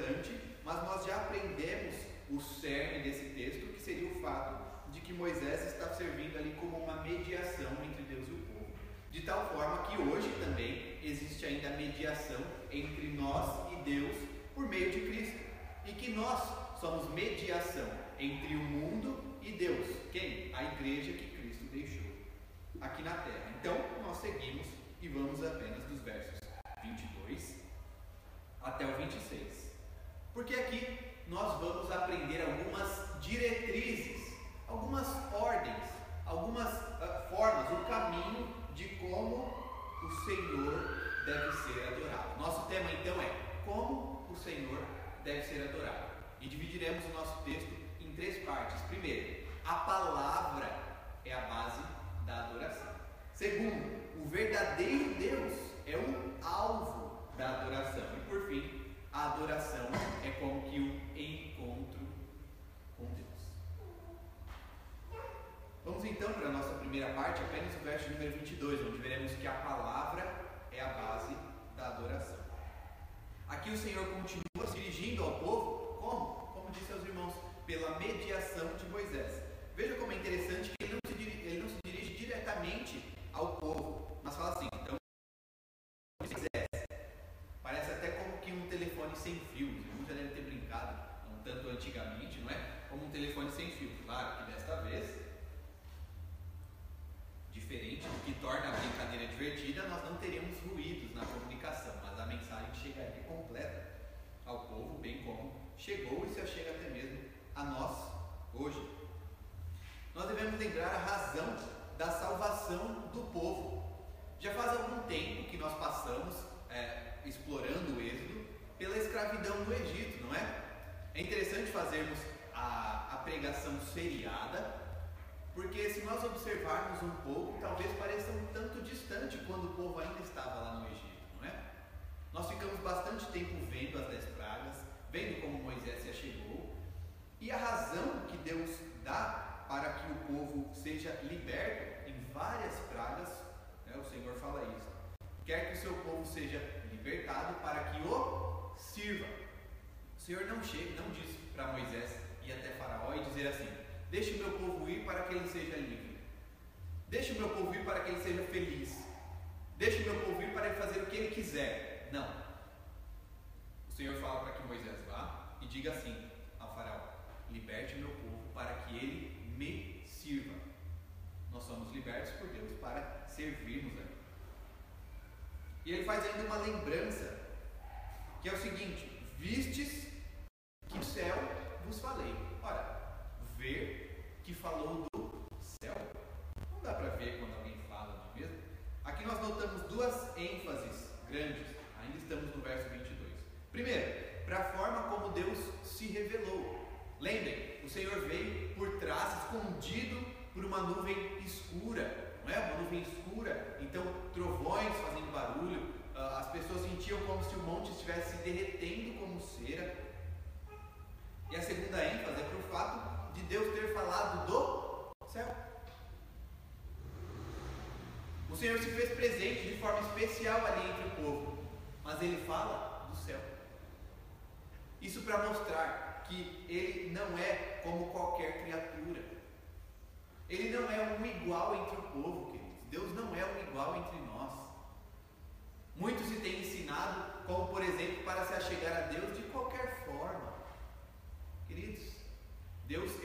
importante, mas nós já aprendemos o cerne desse texto, que seria o fato de que Moisés está servindo ali como uma mediação entre Deus e o povo. De tal forma que hoje também existe ainda a mediação entre nós e Deus por meio de Cristo. E que nós somos mediação entre o mundo e Deus. Quem? A igreja que Cristo deixou aqui na terra. Então, nós seguimos e vamos apenas dos versos 22 até o 26. Porque aqui nós vamos aprender algumas diretrizes, algumas ordens, algumas uh, formas, o caminho de como o Senhor deve ser adorado. Nosso tema então é como o Senhor deve ser adorado. E dividiremos o nosso texto em três partes. Primeiro, a palavra é a base da adoração. Segundo, o verdadeiro Deus é o alvo da adoração. E por fim, a adoração é como que o encontro com Deus. Vamos então para a nossa primeira parte, apenas o verso número 22, onde veremos que a palavra é a base da adoração. Aqui o Senhor continua se dirigindo ao povo, como? Como disse aos irmãos, pela mediação de Moisés. Veja como é interessante que ele não se dirige, ele não se dirige diretamente ao povo, mas fala assim: então, Moisés, parece até como que um telefone sem fio. Os irmãos já devem ter brincado um tanto antigamente, não é? Como um telefone sem fio. Claro que desta vez, diferente do que torna a brincadeira divertida, nós não teremos ruídos na comunicação, mas a mensagem chegaria completa ao povo, bem como chegou e se chega até mesmo a nós hoje. Nós devemos lembrar a razão da salvação do povo. Já faz algum tempo que nós passamos é, explorando o Êxodo pela escravidão do Egito, não é? É interessante fazermos a, a pregação seriada, porque se nós observarmos um pouco, talvez pareça um tanto distante quando o povo ainda estava lá no Egito, não é? Nós ficamos bastante tempo vendo as dez pragas, vendo como Moisés se achegou, e a razão que Deus dá para que o povo seja liberto em várias pragas, Senhor fala isso. Quer que o seu povo seja libertado para que o sirva. O Senhor não chega, não diz para Moisés ir até Faraó e dizer assim: Deixe o meu povo ir para que ele seja livre. Deixe o meu povo ir para que ele seja feliz. Deixe o meu povo ir para ele fazer o que ele quiser. Não. O Senhor fala para que Moisés vá e diga assim a Faraó: Liberte o meu povo para que ele me sirva. Somos libertos por Deus para servirmos a Ele. E ele faz ainda uma lembrança, que é o seguinte: Vistes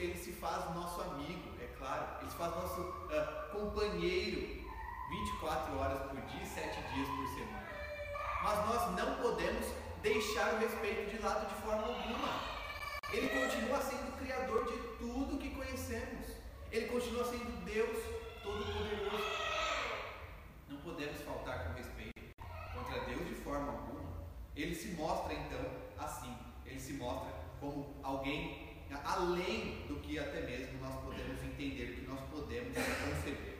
ele se faz nosso amigo, é claro, ele se faz nosso uh, companheiro 24 horas por dia, 7 dias por semana. Mas nós não podemos deixar o respeito de lado de forma alguma. Ele continua sendo o Criador de tudo que conhecemos. Ele continua sendo Deus Todo-Poderoso. Não podemos faltar com respeito contra Deus de forma alguma. Ele se mostra então assim. Ele se mostra como alguém além do que até mesmo nós podemos entender, do que nós podemos conceber.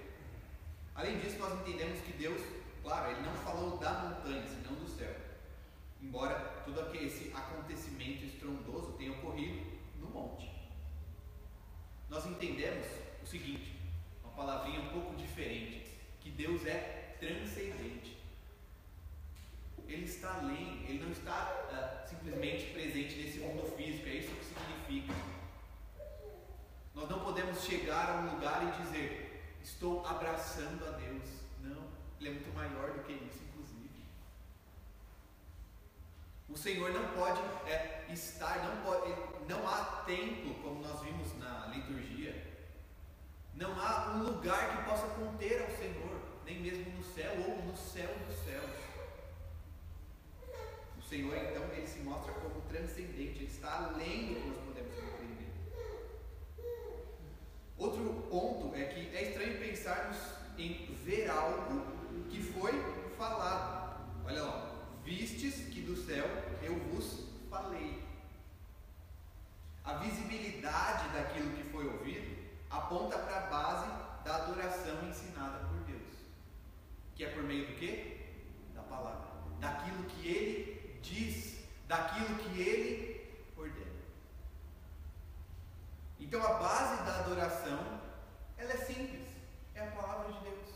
Além disso, nós entendemos que Deus, claro, Ele não falou da montanha, senão do céu. Embora todo esse acontecimento estrondoso tenha ocorrido no monte. Nós entendemos o seguinte, uma palavrinha um pouco diferente, que Deus é transcendente. Ele está além, ele não está uh, simplesmente presente nesse mundo físico, é isso que significa. Nós não podemos chegar a um lugar e dizer, estou abraçando a Deus. Não, Ele é muito maior do que isso, inclusive. O Senhor não pode é, estar, não, pode, não há templo, como nós vimos na liturgia, não há um lugar que possa conter ao Senhor, nem mesmo no céu ou no céu dos céus. Senhor, então, ele se mostra como transcendente, ele está além do que nós podemos compreender. Outro ponto é que é estranho pensarmos em ver algo que foi falado. Olha lá, vistes que do céu eu vos falei. A visibilidade daquilo que foi ouvido aponta para a base da adoração ensinada por Deus, que é por meio do que? Da palavra, daquilo que Ele diz, daquilo que Ele ordena. Então a base da adoração, ela é simples, é a palavra de Deus.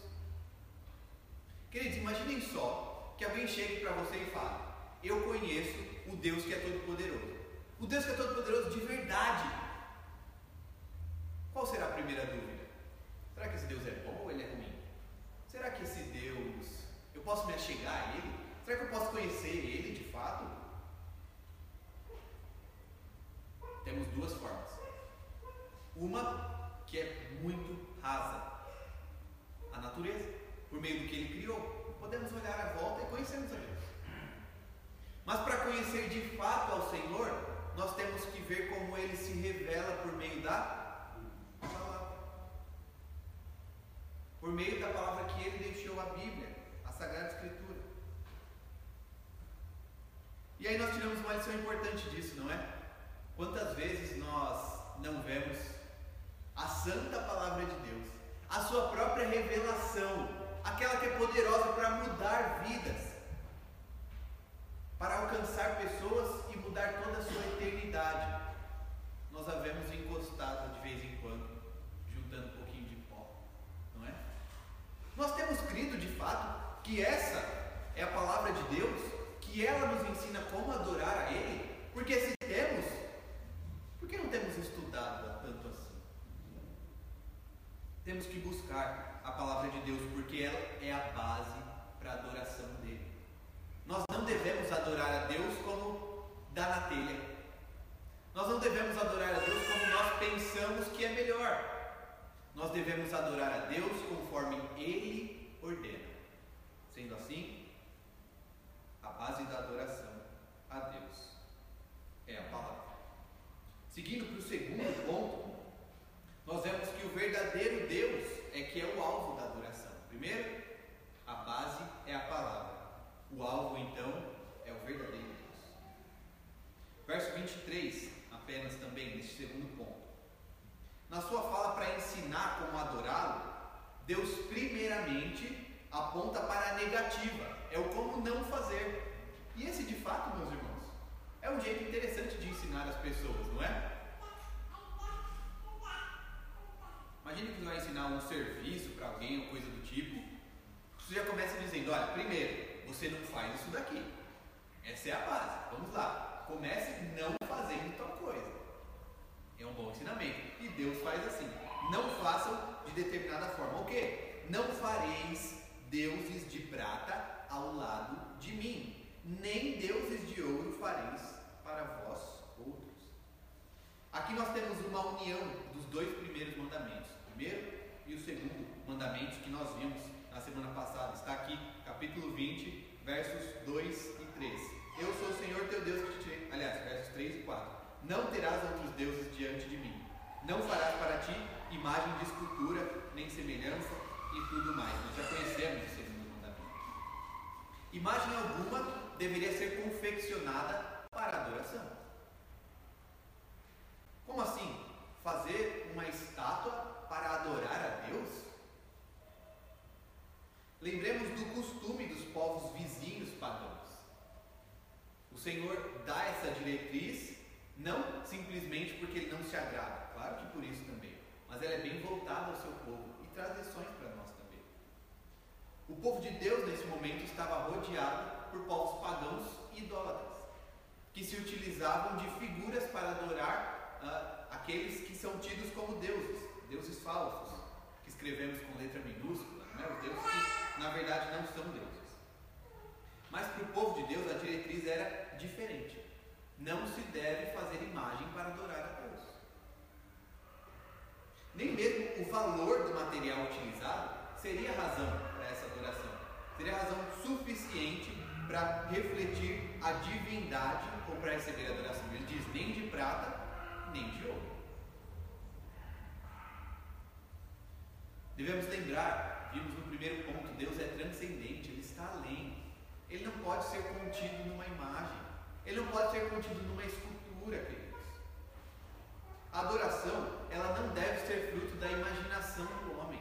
Queridos, imaginem só que alguém chegue para você e fale: Eu conheço o Deus que é todo poderoso. O Deus que é todo poderoso de verdade. Qual será a primeira dúvida? Será que esse Deus é bom ou ele é ruim? Será que esse Deus, eu posso me achegar a ele? Será que eu posso conhecer ele de fato? Temos duas formas. Uma que é muito rasa, a natureza, por meio do que ele criou. Podemos olhar à volta e conhecermos a Deus. Mas para conhecer de fato ao Senhor, nós temos que ver como ele se revela por meio da palavra. Por meio da palavra que ele deixou a Bíblia, a Sagrada Escritura. E aí nós tiramos uma lição importante disso, não é? Quantas vezes nós não vemos a santa palavra de Deus, a sua própria revelação, aquela que é poderosa para mudar vidas, para alcançar pessoas e mudar toda a sua eternidade. Nós a vemos encostada de vez em quando, juntando um pouquinho de pó, não é? Nós temos crido de fato que essa é a palavra de Deus, que ela nos ensina como adorar a Ele, porque se temos, por que não temos estudado tanto assim? Temos que buscar a palavra de Deus, porque ela é a base para a adoração dele. Nós não devemos adorar a Deus como dá na telha. Nós não devemos adorar a Deus como nós pensamos que é melhor. Nós devemos adorar a Deus conforme Ele ordena. Sendo assim, a base da adoração a Deus é a palavra. Seguindo para o segundo ponto, nós vemos que o verdadeiro Deus é que é o alvo da adoração. Primeiro, a base é a palavra. O alvo, então, é o verdadeiro Deus. Verso 23, apenas também, neste segundo ponto. Na sua fala para ensinar como adorá-lo, Deus primeiramente aponta para a negativa, é o como não fazer. E esse, de fato, meus irmãos, é um jeito interessante de ensinar as pessoas, não é? Imagine que você vai ensinar um serviço para alguém ou coisa do tipo. Você já começa dizendo: olha, primeiro, você não faz isso daqui. Essa é a base. Vamos lá. Comece não fazendo tal coisa. É um bom ensinamento. E Deus faz assim: não façam de determinada forma. O quê? Não fareis deuses de prata ao lado de mim, nem deuses de ouro fareis para vós outros. Aqui nós temos uma união dos dois primeiros mandamentos. O primeiro e o segundo mandamento que nós vimos na semana passada. Está aqui, capítulo 20, versos 2 e 3. Eu sou o Senhor teu Deus que te tirei. Aliás, versos 3 e 4. Não terás outros deuses diante de mim. Não farás para ti imagem de escultura, nem semelhança e tudo mais. Nós já conhecemos o segundo mandamento. Imagem alguma deveria ser confeccionada para adoração. Como assim? Fazer uma estátua para adorar a Deus? Lembremos do costume dos povos vizinhos pagãos. O Senhor dá essa diretriz não simplesmente porque ele não se agrada, claro que por isso também, mas ela é bem voltada ao seu povo e traz lições para nós também. O povo de Deus nesse momento estava rodeado por povos pagãos e idólatras, que se utilizavam de figuras para adorar uh, aqueles que são tidos como deuses, deuses falsos, que escrevemos com letra minúscula, não é? os deuses que na verdade não são deuses. Mas para o povo de Deus a diretriz era diferente. Não se deve fazer imagem para adorar a Deus. Nem mesmo o valor do material utilizado seria razão para essa adoração. Seria razão suficiente para refletir a divindade ou para receber a adoração. Ele diz: nem de prata, nem de ouro. Devemos lembrar, vimos no primeiro ponto, Deus é transcendente, Ele está além. Ele não pode ser contido numa imagem. Ele não pode ser contido numa escultura, queridos. A adoração, ela não deve ser fruto da imaginação do homem.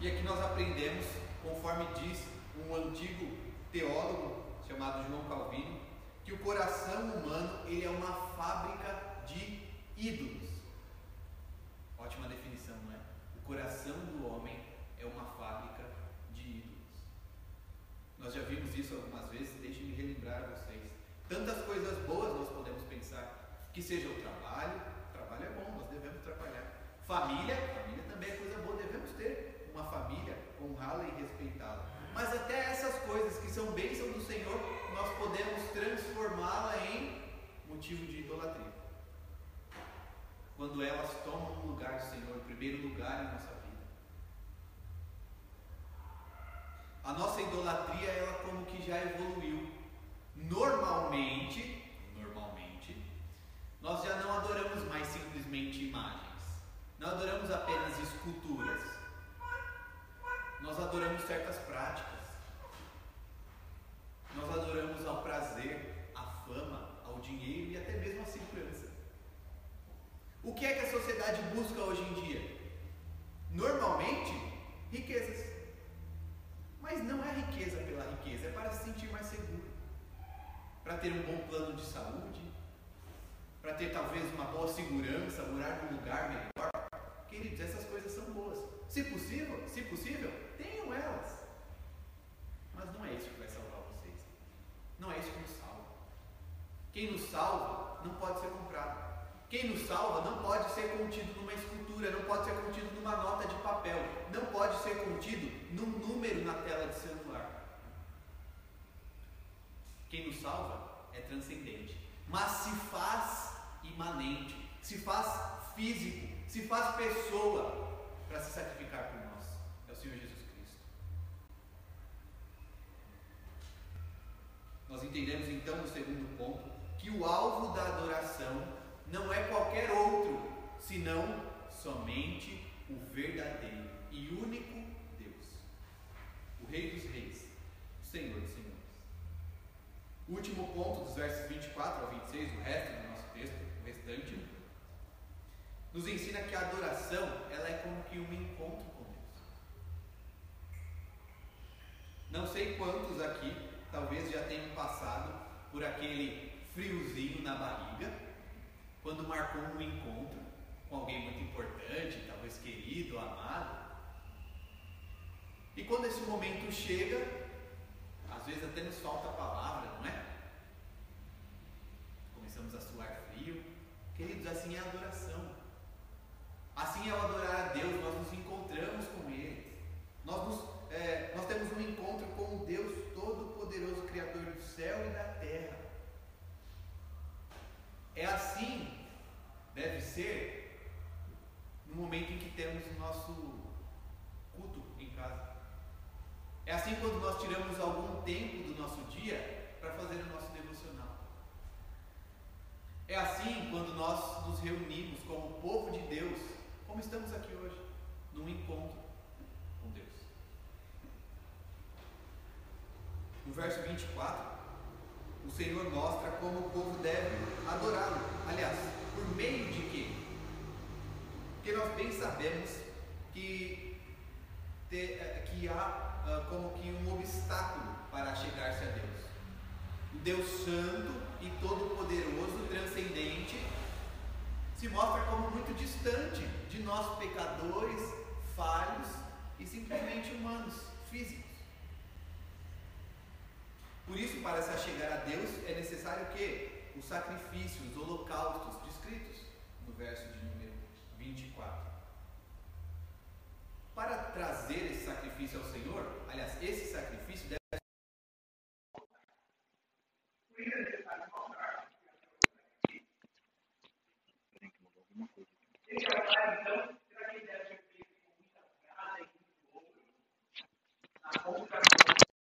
E aqui nós aprendemos, conforme diz um antigo teólogo chamado João Calvino, que o coração humano ele é uma fábrica de ídolos. Ótima definição, não é? O coração do homem é uma. Nós já vimos isso algumas vezes, deixe-me relembrar a vocês. Tantas coisas boas nós podemos pensar, que seja o trabalho, trabalho é bom, nós devemos trabalhar. Família, família também é coisa boa, devemos ter uma família, honrá-la e respeitá-la. Mas até essas coisas que são bênçãos do Senhor, nós podemos transformá-la em motivo de idolatria. Quando elas tomam o lugar do Senhor, o primeiro lugar em nossa A nossa idolatria, ela como que já evoluiu. Normalmente, normalmente, nós já não adoramos mais simplesmente imagens. Não adoramos apenas esculturas. Nós adoramos certas práticas. Nós adoramos ao prazer, à fama, ao dinheiro e até mesmo à segurança. O que é que a sociedade busca hoje em dia? Normalmente, riquezas. Não é riqueza pela riqueza, é para se sentir mais seguro. Para ter um bom plano de saúde, para ter talvez uma boa segurança, morar num lugar melhor. Queridos, essas coisas são boas. Se possível, se possível, tenham elas. Mas não é isso que vai salvar vocês. Não é isso que nos salva. Quem nos salva não pode ser comprado. Quem nos salva não pode ser contido numa escultura, não pode ser contido numa nota de papel, não pode ser contido num número na tela de celular. Quem nos salva é transcendente, mas se faz imanente, se faz físico, se faz pessoa para se sacrificar por nós. É o Senhor Jesus Cristo. Nós entendemos então no segundo ponto que o alvo da adoração não é qualquer outro, senão somente o verdadeiro e único Rei dos Reis, o Senhor dos Senhores. O último ponto, dos versos 24 ao 26, o resto do nosso texto, o restante, nos ensina que a adoração ela é como que um encontro com Deus. Não sei quantos aqui talvez já tenham passado por aquele friozinho na barriga quando marcou um encontro com alguém muito importante, talvez querido, amado. E quando esse momento chega, às vezes até nos falta a palavra, não é? Começamos a suar frio. Queridos, assim é a adoração. Assim é o adorar a Deus, nós nos encontramos com Ele. Nós, nos, é, nós temos um encontro com o Deus Todo-Poderoso, Criador do céu e da terra. É assim deve ser no momento em que temos o nosso culto em casa. É assim quando nós tiramos algum tempo do nosso dia para fazer o nosso devocional. É assim quando nós nos reunimos como povo de Deus, como estamos aqui hoje, num encontro com Deus. No verso 24, o Senhor mostra como o povo deve adorá-lo. Aliás, por meio sabemos que, eh, que há uh, como que um obstáculo para chegar-se a Deus. O Deus Santo e Todo-Poderoso, transcendente, se mostra como muito distante de nós pecadores, falhos e simplesmente humanos, físicos. Por isso, para se achegar a Deus, é necessário que os sacrifícios, os holocaustos descritos no verso de número 24. Para trazer esse sacrifício ao Senhor, aliás, esse sacrifício deve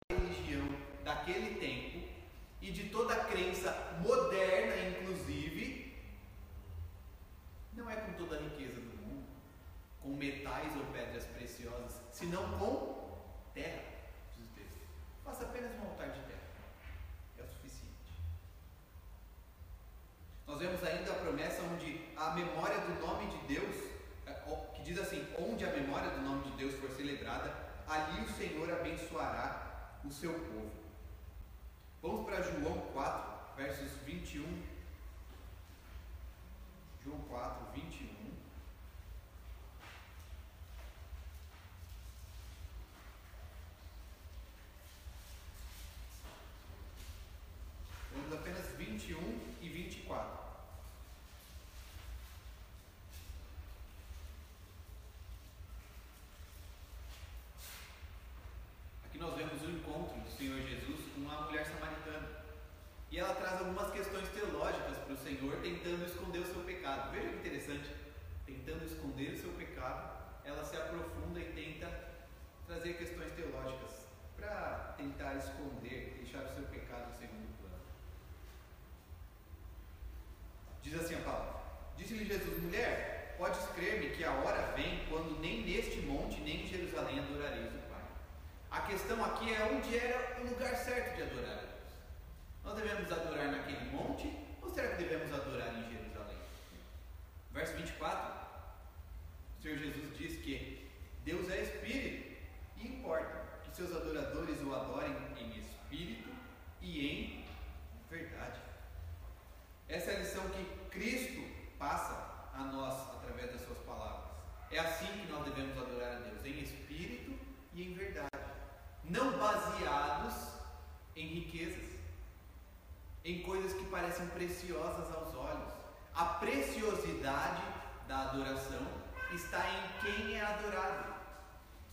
religião daquele tempo e de toda a crença moderna, inclusive, não é com toda a riqueza do mundo, com metais ou pedras preciosas, senão com terra. Faça apenas um altar de terra, é o suficiente. Nós vemos ainda a promessa onde a memória do nome de Deus, é, que diz assim: onde a memória do nome de Deus for celebrada, ali o Senhor abençoará o seu povo. Vamos para João 4, versos 21. João 4, 21. Vamos apenas 21 e 24. Aqui nós vemos o encontro do Senhor Jesus com uma mulher samaritana. E ela traz algumas questões teológicas para o Senhor, tentando esconder o seu pecado. Veja que interessante. Tentando esconder o seu pecado, ela se aprofunda e tenta trazer questões teológicas para tentar esconder, deixar o seu pecado em segundo plano. Diz assim a palavra: Disse-lhe Jesus, mulher, podes crer-me que a hora vem quando nem neste monte nem em Jerusalém adorareis o Pai. A questão aqui é onde era o lugar certo de adorar a Deus. Nós devemos adorar naquele monte ou será que devemos adorar em Jerusalém? Verso 24, o Senhor Jesus diz que Deus é Espírito e importa que seus adoradores o adorem em espírito e em verdade. Essa é a lição que Cristo passa a nós através das suas palavras. É assim que nós devemos adorar a Deus, em espírito e em verdade, não baseados em riquezas, em coisas que parecem preciosas aos olhos. A preciosidade da adoração está em quem é adorado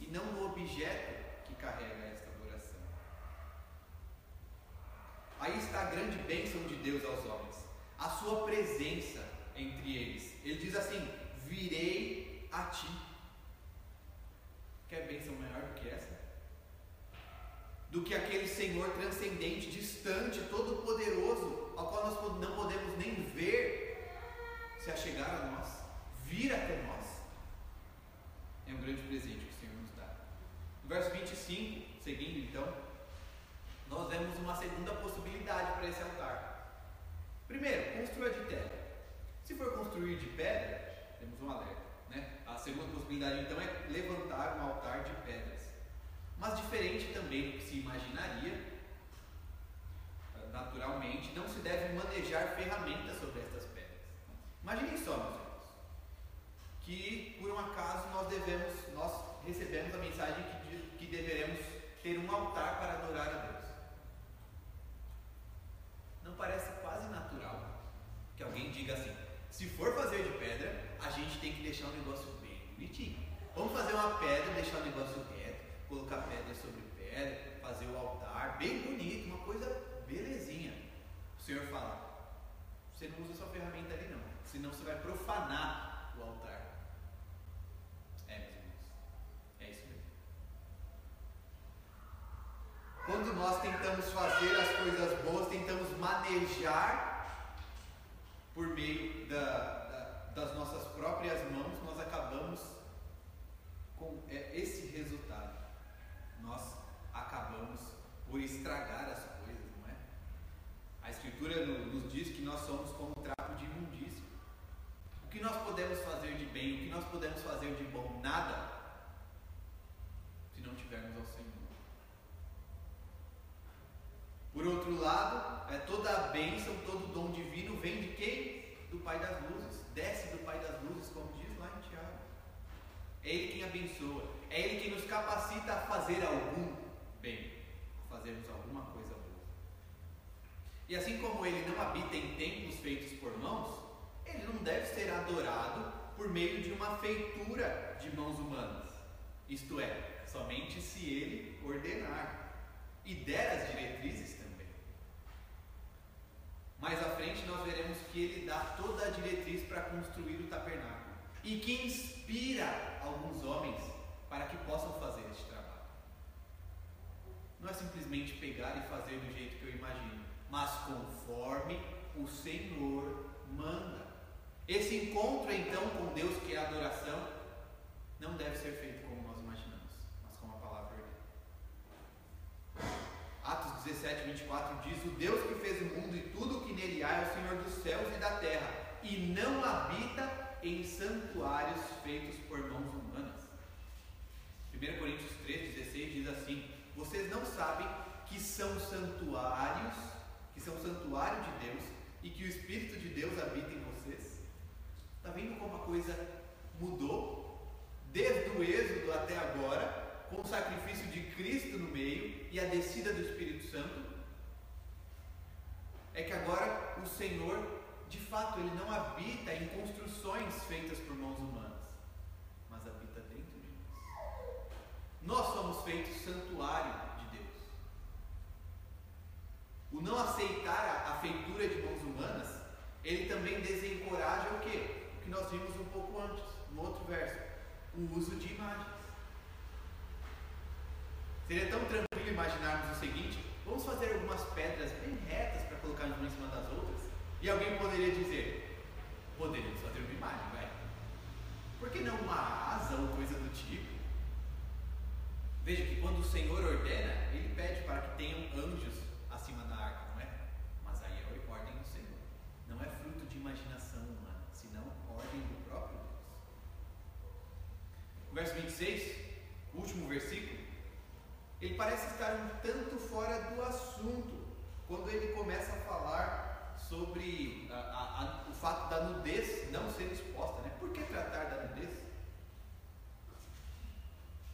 e não no objeto que carrega esta adoração. Aí está a grande bênção de Deus aos homens, a sua presença entre eles. Ele diz assim: Virei a ti. Quer bênção maior do que essa? Do que aquele Senhor transcendente, distante, todo-poderoso, ao qual nós não podemos nem ver se achegar a nós, vir até nós. É um grande presente que o Senhor nos dá. No verso 25, seguindo então, nós vemos uma segunda possibilidade para esse altar. Primeiro, construa de terra. Se for construir de pedra, temos um alerta. Né? A segunda possibilidade então é levantar um altar de pedras. Mas diferente também do que se imaginaria, naturalmente, não se deve manejar ferramentas sobre pedras. Imaginem só, meus irmãos, que por um acaso nós devemos, nós recebemos a mensagem que, que deveremos ter um altar para adorar a Deus. Não parece quase natural que alguém diga assim: se for fazer de pedra, a gente tem que deixar um negócio bem bonitinho. Vamos fazer uma pedra, deixar o negócio reto, colocar pedra sobre pedra, fazer o altar bem bonito, uma coisa belezinha. O Senhor fala: você não usa sua ferramenta ali não, senão você vai profanar o altar. É, meus irmãos, é isso mesmo. Quando nós tentamos fazer as coisas boas, tentamos manejar por meio da, da, das nossas próprias mãos, nós acabamos com é, esse resultado. Nós acabamos por estragar as coisas, não é? A Escritura nos diz que nós somos nós podemos fazer de bem, o que nós podemos fazer de bom? Nada, se não tivermos ao Senhor. Por outro lado, é, toda a bênção, todo o dom divino vem de quem? Do Pai das luzes. Desce do Pai das luzes, como diz lá em Tiago. É Ele quem abençoa, é Ele quem nos capacita a fazer algum bem, a fazermos alguma coisa boa. E assim como Ele não habita em templos feitos por mãos, não deve ser adorado por meio de uma feitura de mãos humanas. Isto é, somente se Ele ordenar e der as diretrizes também. Mais à frente nós veremos que Ele dá toda a diretriz para construir o tabernáculo e que inspira alguns homens para que possam fazer este trabalho. Não é simplesmente pegar e fazer do jeito que eu imagino, mas conforme o Senhor manda. Esse encontro então com Deus, que é a adoração, não deve ser feito como nós imaginamos, mas como a palavra ordena. Atos 17, 24 diz: O Deus que fez o mundo e tudo o que nele há é o Senhor dos céus e da terra, e não habita em santuários feitos por mãos humanas. 1 Coríntios 3, 16 diz assim: Vocês não sabem que são santuários, que são santuário de Deus e que o Espírito de Deus habita em vocês? Está vendo como a coisa mudou? Desde o Êxodo até agora, com o sacrifício de Cristo no meio e a descida do Espírito Santo, é que agora o Senhor, de fato, ele não habita em construções feitas por mãos humanas, mas habita dentro de nós. Nós somos feitos santuário de Deus. O não aceitar a, feitura de mãos humanas, ele também desencoraja o quê? Que nós vimos um pouco antes, no outro verso, o uso de imagens. Seria tão tranquilo imaginarmos o seguinte: vamos fazer algumas pedras bem retas para colocar uma em cima das outras? E alguém poderia dizer: poderíamos fazer uma imagem, vai. Por que não uma asa ou coisa do tipo? Veja que quando o Senhor ordena, ele pede para que tenham anjos acima da arca, não é? Mas aí é a ordem do Senhor. Não é fruto de imaginação humana, senão ordem do próprio Deus. O verso 26, último versículo, ele parece estar um tanto fora do assunto quando ele começa a falar sobre a, a, a, o fato da nudez não ser exposta. Né? Por que tratar da nudez?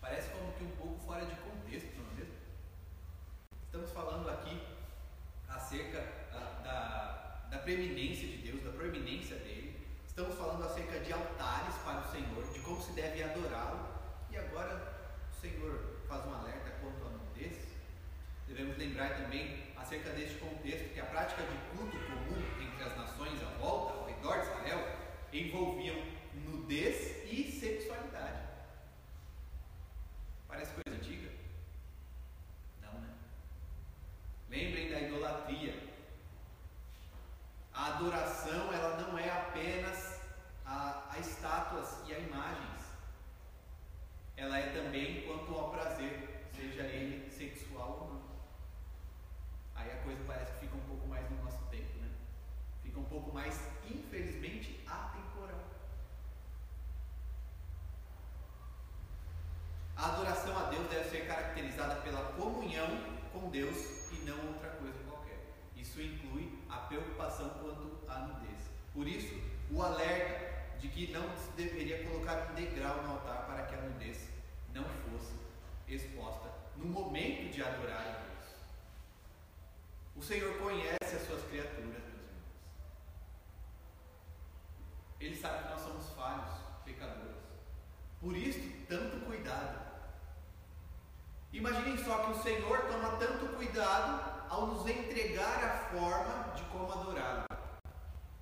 Parece como que um pouco fora de contexto, não é mesmo? Estamos falando aqui acerca da, da preeminência de Deus, da proeminência dele. Estamos falando acerca de altares para o Senhor, de como se deve adorá-lo. E agora o Senhor faz um alerta quanto à nudez. Devemos lembrar também acerca deste contexto que a prática de culto comum entre as nações à volta, ao redor de Israel, envolviam nudez e sexualidade. Parece coisa antiga? Não, né? Lembrem da idolatria. A adoração, ela não é apenas a, a estátuas e a imagens. Ela é também quanto ao prazer, seja ele sexual ou não. Aí a coisa parece que fica um pouco mais no nosso tempo, né? Fica um pouco mais, infelizmente, atemporal. A adoração a Deus deve ser caracterizada pela comunhão com Deus e não outra coisa qualquer. Isso inclui a preocupação quanto à nudez. Por isso, o alerta de que não se deveria colocar um degrau no altar para que a nudez não fosse exposta no momento de adorar a Deus. O Senhor conhece as suas criaturas, meus irmãos. Ele sabe que nós somos falhos, pecadores. Por isso, tanto cuidado. Imaginem só que o Senhor toma tanto cuidado ao nos entregar a forma de como adorá-lo.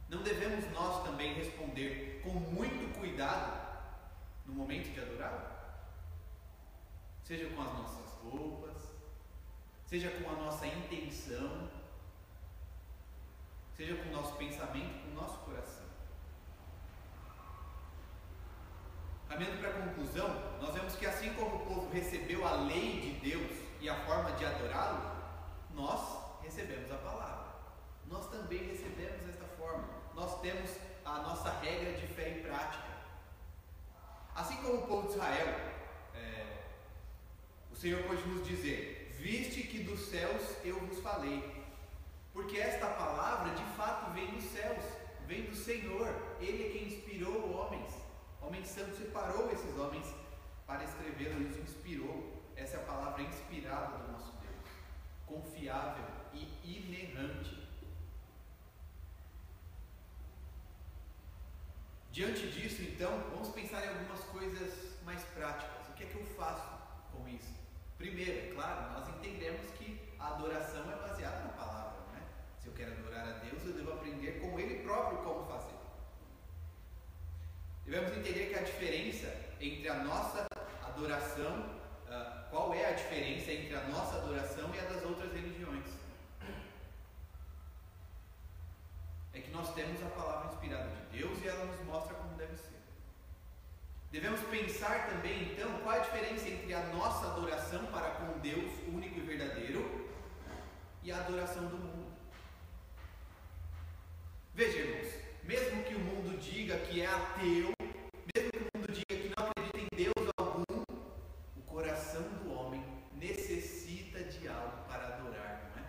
Não devemos nós também responder com muito cuidado no momento de adorá-lo? Seja com as nossas roupas, seja com a nossa intenção, seja com o nosso pensamento, com o nosso coração. Caminhando para a conclusão, nós vemos que assim como o povo recebeu a lei de Deus e a forma de adorá-lo, nós recebemos a palavra. Nós também recebemos desta forma. Nós temos a nossa regra de fé e prática. Assim como o povo de Israel, é, o Senhor pode nos dizer: Viste que dos céus eu vos falei, Porque esta palavra de fato vem dos céus, vem do Senhor. Ele é quem inspirou homens. Homens santos separou esses homens para escrever, e os inspirou. Essa é a palavra inspirada do nosso Deus, confiável e inerrante. Diante disso, então, vamos pensar em algumas coisas mais práticas. O que é que eu faço com isso? Primeiro, é claro, nós entendemos que a adoração é baseada na palavra, não é? Se eu quero adorar a Deus, eu devo aprender com Ele próprio como fazer. Devemos entender que a diferença entre a nossa adoração, uh, qual é a diferença entre a nossa adoração e a das outras religiões? É que nós temos a palavra inspirada de Deus e ela nos mostra como deve ser. Devemos pensar também, então, qual a diferença entre a nossa adoração para com Deus único e verdadeiro e a adoração do mundo. Veja, irmãos, mesmo que o mundo diga que é ateu, mesmo que o mundo diga que não acredita em Deus algum, o coração do homem necessita de algo para adorar, não é?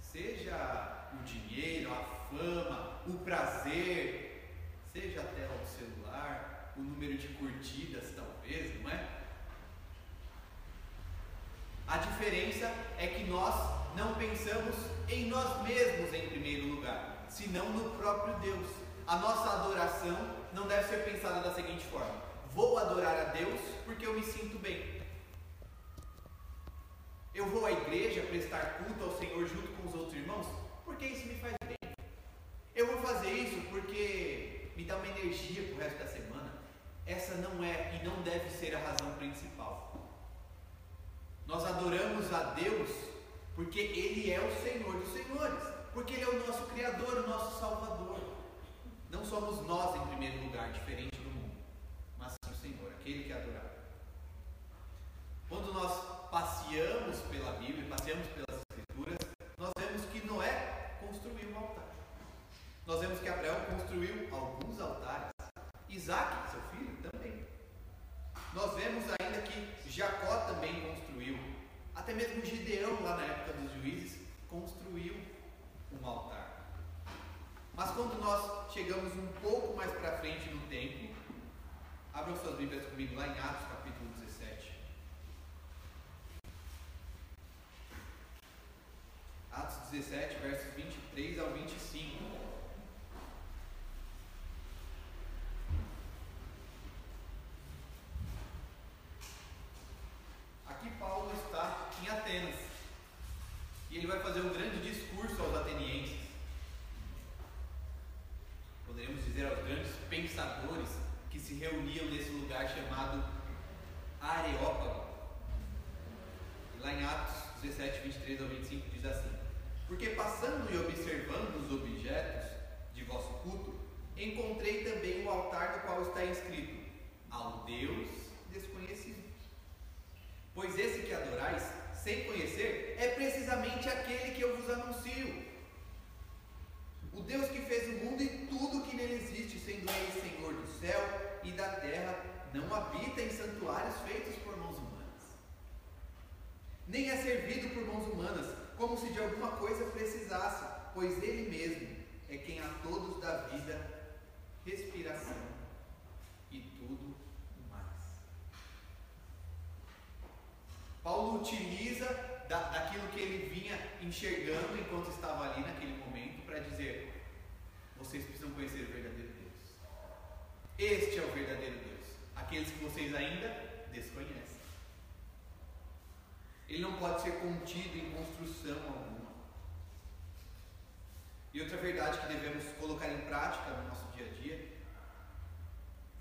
Seja o dinheiro, a fama, o prazer, seja a tela do celular, o número de curtidas, talvez, não é? A diferença é que nós não pensamos em nós mesmos em primeiro lugar, senão no próprio Deus. A nossa adoração não deve ser pensada da seguinte forma: vou adorar a Deus porque eu me sinto bem. Eu vou à igreja prestar culto ao Senhor junto com os outros irmãos porque isso me faz fazer isso porque me dá uma energia para o resto da semana. Essa não é e não deve ser a razão principal. Nós adoramos a Deus porque Ele é o Senhor dos Senhores, porque Ele é o nosso Criador, o nosso Salvador. Não somos nós em primeiro lugar, diferente do mundo, mas sim o Senhor, aquele que é adorado. Quando nós passeamos pela Bíblia, passeamos pelas Escrituras, nós vemos que Noé construiu um altar. Nós vemos que Abraão construiu alguns altares. Isaac, seu filho, também. Nós vemos ainda que Jacó também construiu, até mesmo Gideão, lá na época dos juízes, construiu um altar. Mas quando nós chegamos um pouco mais para frente no tempo, abram suas Bíblias comigo lá em Atos capítulo 17. Atos 17, versos 23 ao 25.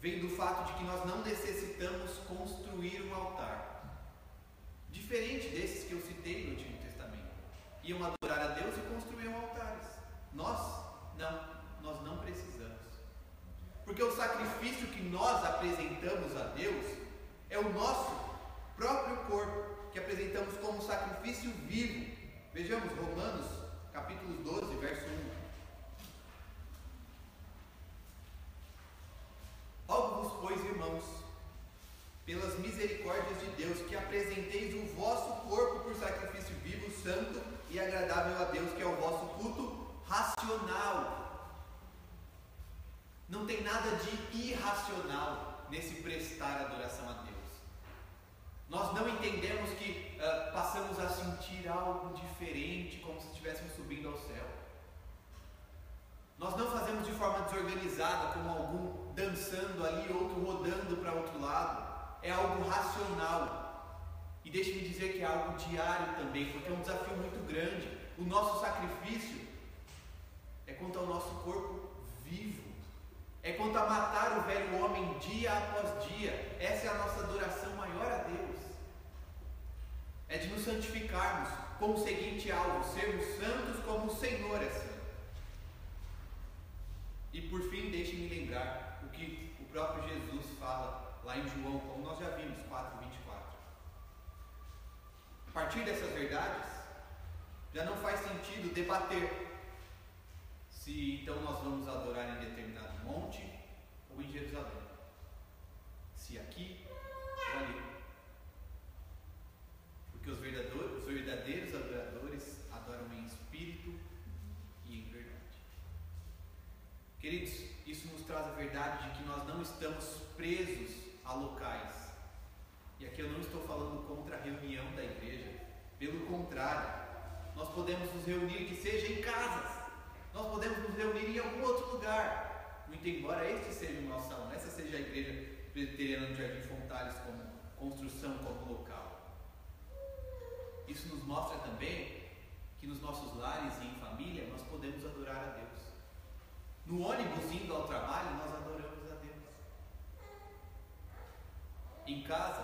Vem do fato de que nós não necessitamos construir um altar diferente desses que eu citei no Antigo Testamento. Iam adorar a Deus e construíam altares. Nós não, nós não precisamos. Porque o sacrifício que nós apresentamos a Deus é o nosso próprio corpo, que apresentamos como sacrifício vivo. Vejamos Romanos, capítulo 12, verso 1. Rogo-vos, pois, irmãos, pelas misericórdias de Deus, que apresenteis o vosso corpo por sacrifício vivo, santo e agradável a Não tem nada de irracional nesse prestar adoração a Deus. Nós não entendemos que uh, passamos a sentir algo diferente, como se estivéssemos subindo ao céu. Nós não fazemos de forma desorganizada, como algum dançando ali, outro rodando para outro lado. É algo racional. E deixe-me dizer que é algo diário também, porque é um desafio muito grande. O nosso sacrifício é quanto ao nosso corpo vivo. É quanto a matar o velho homem dia após dia. Essa é a nossa adoração maior a Deus. É de nos santificarmos com o seguinte alvo: sermos santos como o Senhor é santo. E por fim, deixe-me lembrar o que o próprio Jesus fala lá em João, como nós já vimos, 4,24. A partir dessas verdades, já não faz sentido debater se então nós vamos adorar em determinado monte ou em Jerusalém. Se aqui ou ali. Porque os verdadeiros, os verdadeiros adoradores adoram em espírito e em verdade. Queridos, isso nos traz a verdade de que nós não estamos presos a locais. E aqui eu não estou falando contra a reunião da igreja, pelo contrário, nós podemos nos reunir que seja em casas. Nós podemos nos reunir em algum outro lugar. Muito embora este seja o nosso salão, essa seja a igreja presbiteriana do Jardim Fontales como construção, como local. Isso nos mostra também que nos nossos lares e em família nós podemos adorar a Deus. No ônibus indo ao trabalho, nós adoramos a Deus. Em casa,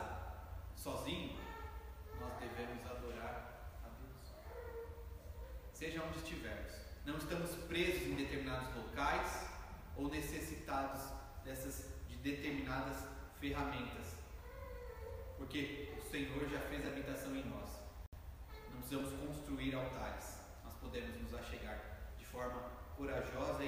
sozinho, nós devemos adorar a Deus. Seja onde estivermos, não estamos presos em determinados locais ou necessitados dessas de determinadas ferramentas, porque o Senhor já fez habitação em nós. Não precisamos construir altares, nós podemos nos achegar de forma corajosa